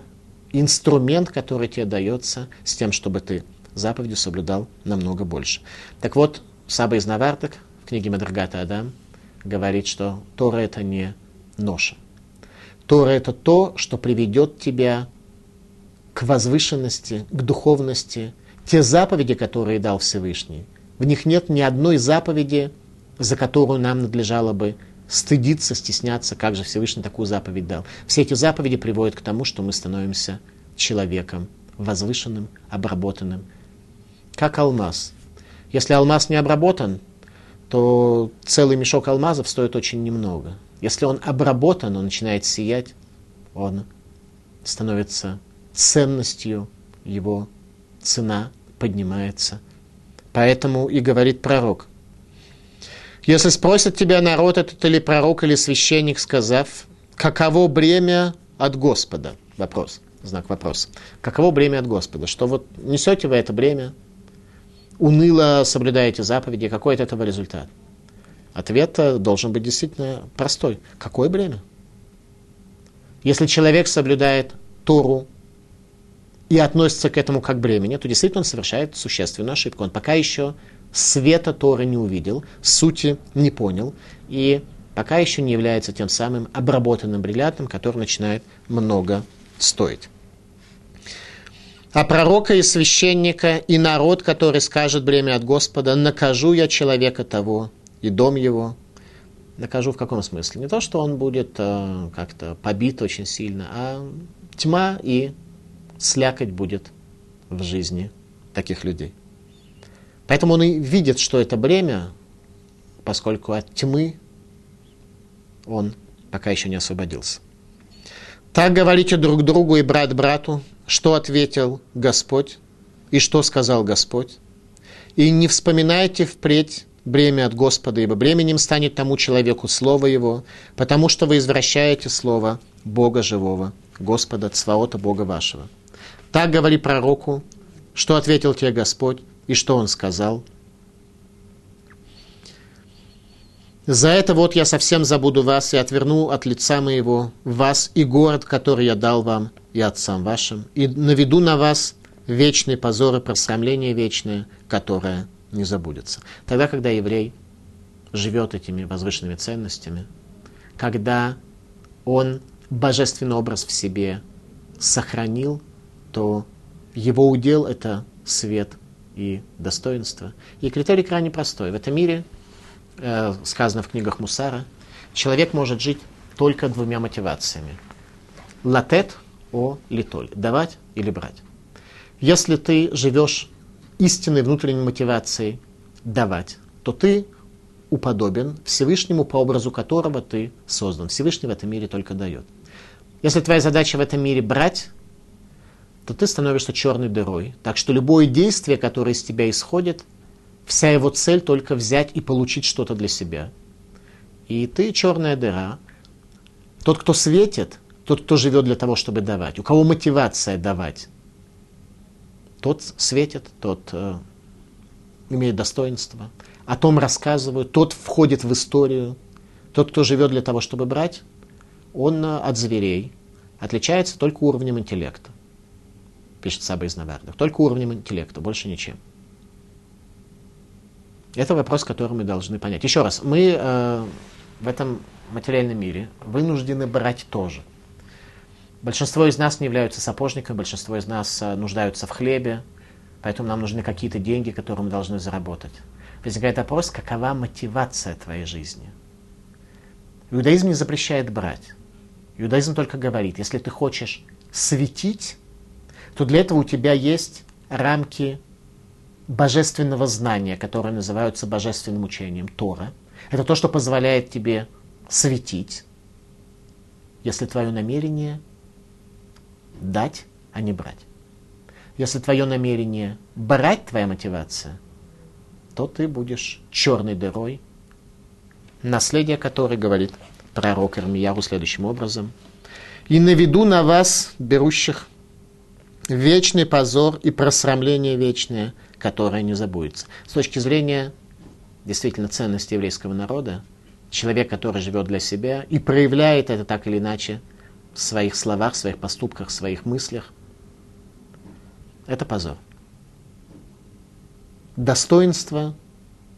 инструмент, который тебе дается с тем, чтобы ты заповедью соблюдал намного больше. Так вот, Саба из Навартак в книге Мадрагата Адам говорит, что Тора это не ноша. Тора это то, что приведет тебя к возвышенности, к духовности. Те заповеди, которые дал Всевышний, в них нет ни одной заповеди, за которую нам надлежало бы стыдиться, стесняться, как же Всевышний такую заповедь дал. Все эти заповеди приводят к тому, что мы становимся человеком возвышенным, обработанным, как алмаз. Если алмаз не обработан, то целый мешок алмазов стоит очень немного. Если он обработан, он начинает сиять, он становится ценностью, его цена поднимается. Поэтому и говорит пророк. Если спросят тебя народ, этот или пророк, или священник, сказав, каково бремя от Господа? Вопрос, знак вопроса. Каково бремя от Господа? Что вот несете вы это бремя, уныло соблюдаете заповеди, какой от этого результат? Ответ должен быть действительно простой. Какое бремя? Если человек соблюдает Тору и относится к этому как бремени, то действительно он совершает существенную ошибку. Он пока еще света Торы не увидел, сути не понял, и пока еще не является тем самым обработанным бриллиантом, который начинает много стоить а пророка и священника и народ, который скажет бремя от Господа, накажу я человека того и дом его. Накажу в каком смысле? Не то, что он будет э, как-то побит очень сильно, а тьма и слякоть будет в жизни таких людей. Поэтому он и видит, что это бремя, поскольку от тьмы он пока еще не освободился. Так говорите друг другу и брат брату, что ответил Господь и что сказал Господь. И не вспоминайте впредь бремя от Господа, ибо бременем станет тому человеку Слово Его, потому что вы извращаете Слово Бога живого, Господа Цваота Бога вашего. Так говори пророку, что ответил тебе Господь и что Он сказал – За это вот я совсем забуду вас и отверну от лица моего вас и город, который я дал вам и отцам вашим, и наведу на вас вечный позор и просрамление вечное, которое не забудется. Тогда, когда еврей живет этими возвышенными ценностями, когда он божественный образ в себе сохранил, то его удел – это свет и достоинство. И критерий крайне простой. В этом мире – э, сказано в книгах Мусара, человек может жить только двумя мотивациями. Латет о литоль. Давать или брать. Если ты живешь истинной внутренней мотивацией давать, то ты уподобен Всевышнему, по образу которого ты создан. Всевышний в этом мире только дает. Если твоя задача в этом мире брать, то ты становишься черной дырой. Так что любое действие, которое из тебя исходит, вся его цель только взять и получить что-то для себя. И ты черная дыра. Тот, кто светит, тот, кто живет для того, чтобы давать. У кого мотивация давать, тот светит, тот э, имеет достоинство. О том рассказывают, тот входит в историю. Тот, кто живет для того, чтобы брать, он э, от зверей отличается только уровнем интеллекта пишет Саба из Навардов. Только уровнем интеллекта, больше ничем. Это вопрос, который мы должны понять. Еще раз, мы э, в этом материальном мире вынуждены брать тоже. Большинство из нас не являются сапожниками, большинство из нас э, нуждаются в хлебе, поэтому нам нужны какие-то деньги, которые мы должны заработать. Возникает вопрос, какова мотивация твоей жизни? Иудаизм не запрещает брать. Иудаизм только говорит, если ты хочешь светить, то для этого у тебя есть рамки божественного знания, которые называются божественным учением Тора. Это то, что позволяет тебе светить, если твое намерение дать, а не брать. Если твое намерение брать, твоя мотивация, то ты будешь черной дырой, наследие которой говорит пророк Ирмияру следующим образом. «И наведу на вас, берущих вечный позор и просрамление вечное, которое не забудется. С точки зрения действительно ценности еврейского народа, человек, который живет для себя и проявляет это так или иначе в своих словах, в своих поступках, в своих мыслях, это позор. Достоинство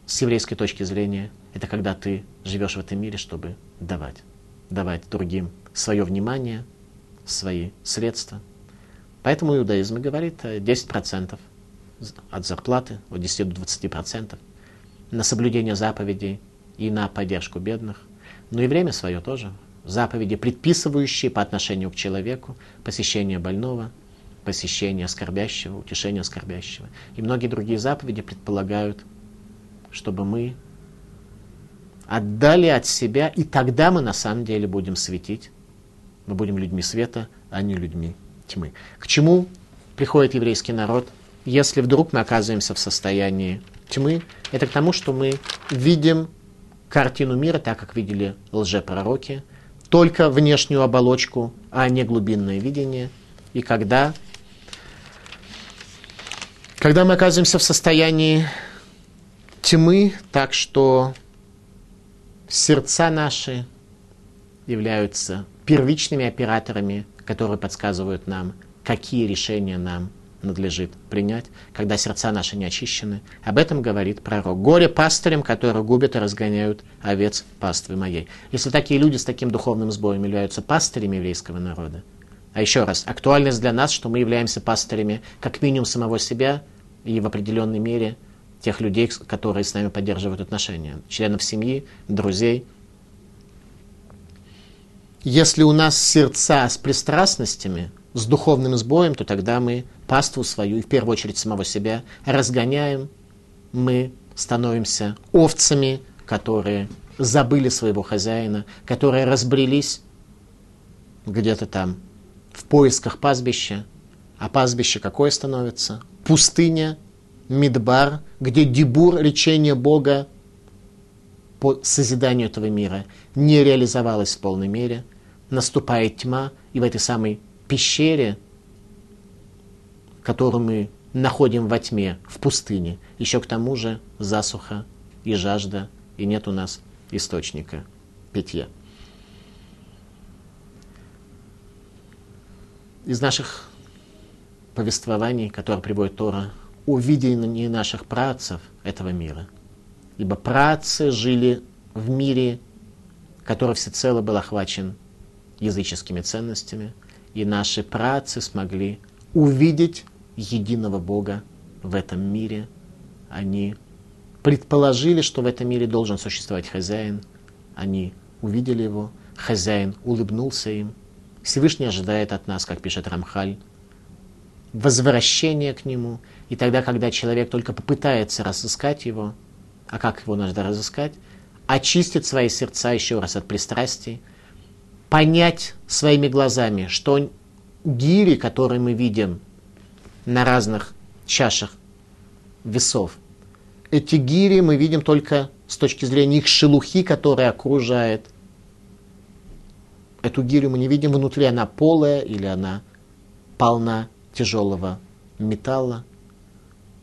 с еврейской точки зрения – это когда ты живешь в этом мире, чтобы давать. Давать другим свое внимание, свои средства – Поэтому иудаизм и говорит 10% э, от зарплаты, от 10 до 20% на соблюдение заповедей и на поддержку бедных. Но и время свое тоже. Заповеди, предписывающие по отношению к человеку посещение больного, посещение скорбящего, утешение скорбящего. И многие другие заповеди предполагают, чтобы мы отдали от себя, и тогда мы на самом деле будем светить. Мы будем людьми света, а не людьми тьмы. К чему приходит еврейский народ, если вдруг мы оказываемся в состоянии тьмы? Это к тому, что мы видим картину мира так, как видели лжепророки, только внешнюю оболочку, а не глубинное видение. И когда, когда мы оказываемся в состоянии тьмы, так что сердца наши являются первичными операторами которые подсказывают нам, какие решения нам надлежит принять, когда сердца наши не очищены. Об этом говорит пророк. Горе пастырям, которые губят и разгоняют овец паствы моей. Если такие люди с таким духовным сбоем являются пастырями еврейского народа, а еще раз, актуальность для нас, что мы являемся пастырями как минимум самого себя и в определенной мере тех людей, которые с нами поддерживают отношения, членов семьи, друзей – если у нас сердца с пристрастностями, с духовным сбоем, то тогда мы паству свою, и в первую очередь самого себя, разгоняем. Мы становимся овцами, которые забыли своего хозяина, которые разбрелись где-то там в поисках пастбища. А пастбище какое становится? Пустыня, Мидбар, где дебур, речение Бога по созиданию этого мира не реализовалось в полной мере – наступает тьма, и в этой самой пещере, которую мы находим во тьме, в пустыне, еще к тому же засуха и жажда, и нет у нас источника питья. Из наших повествований, которые приводит Тора, увидение наших працев этого мира. Ибо працы жили в мире, который всецело был охвачен языческими ценностями, и наши працы смогли увидеть единого Бога в этом мире. Они предположили, что в этом мире должен существовать хозяин. Они увидели его, хозяин улыбнулся им. Всевышний ожидает от нас, как пишет Рамхаль, возвращение к нему. И тогда, когда человек только попытается разыскать его, а как его надо разыскать? очистить свои сердца еще раз от пристрастий, понять своими глазами, что гири, которые мы видим на разных чашах весов, эти гири мы видим только с точки зрения их шелухи, которая окружает. Эту гирю мы не видим внутри, она полая или она полна тяжелого металла.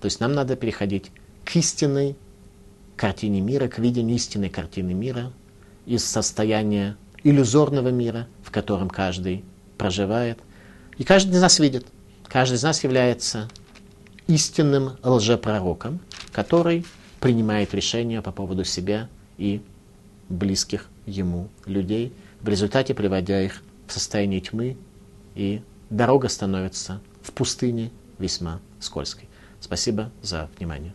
То есть нам надо переходить к истинной картине мира, к видению истинной картины мира из состояния иллюзорного мира, в котором каждый проживает. И каждый из нас видит. Каждый из нас является истинным лжепророком, который принимает решения по поводу себя и близких ему людей, в результате приводя их в состояние тьмы, и дорога становится в пустыне весьма скользкой. Спасибо за внимание.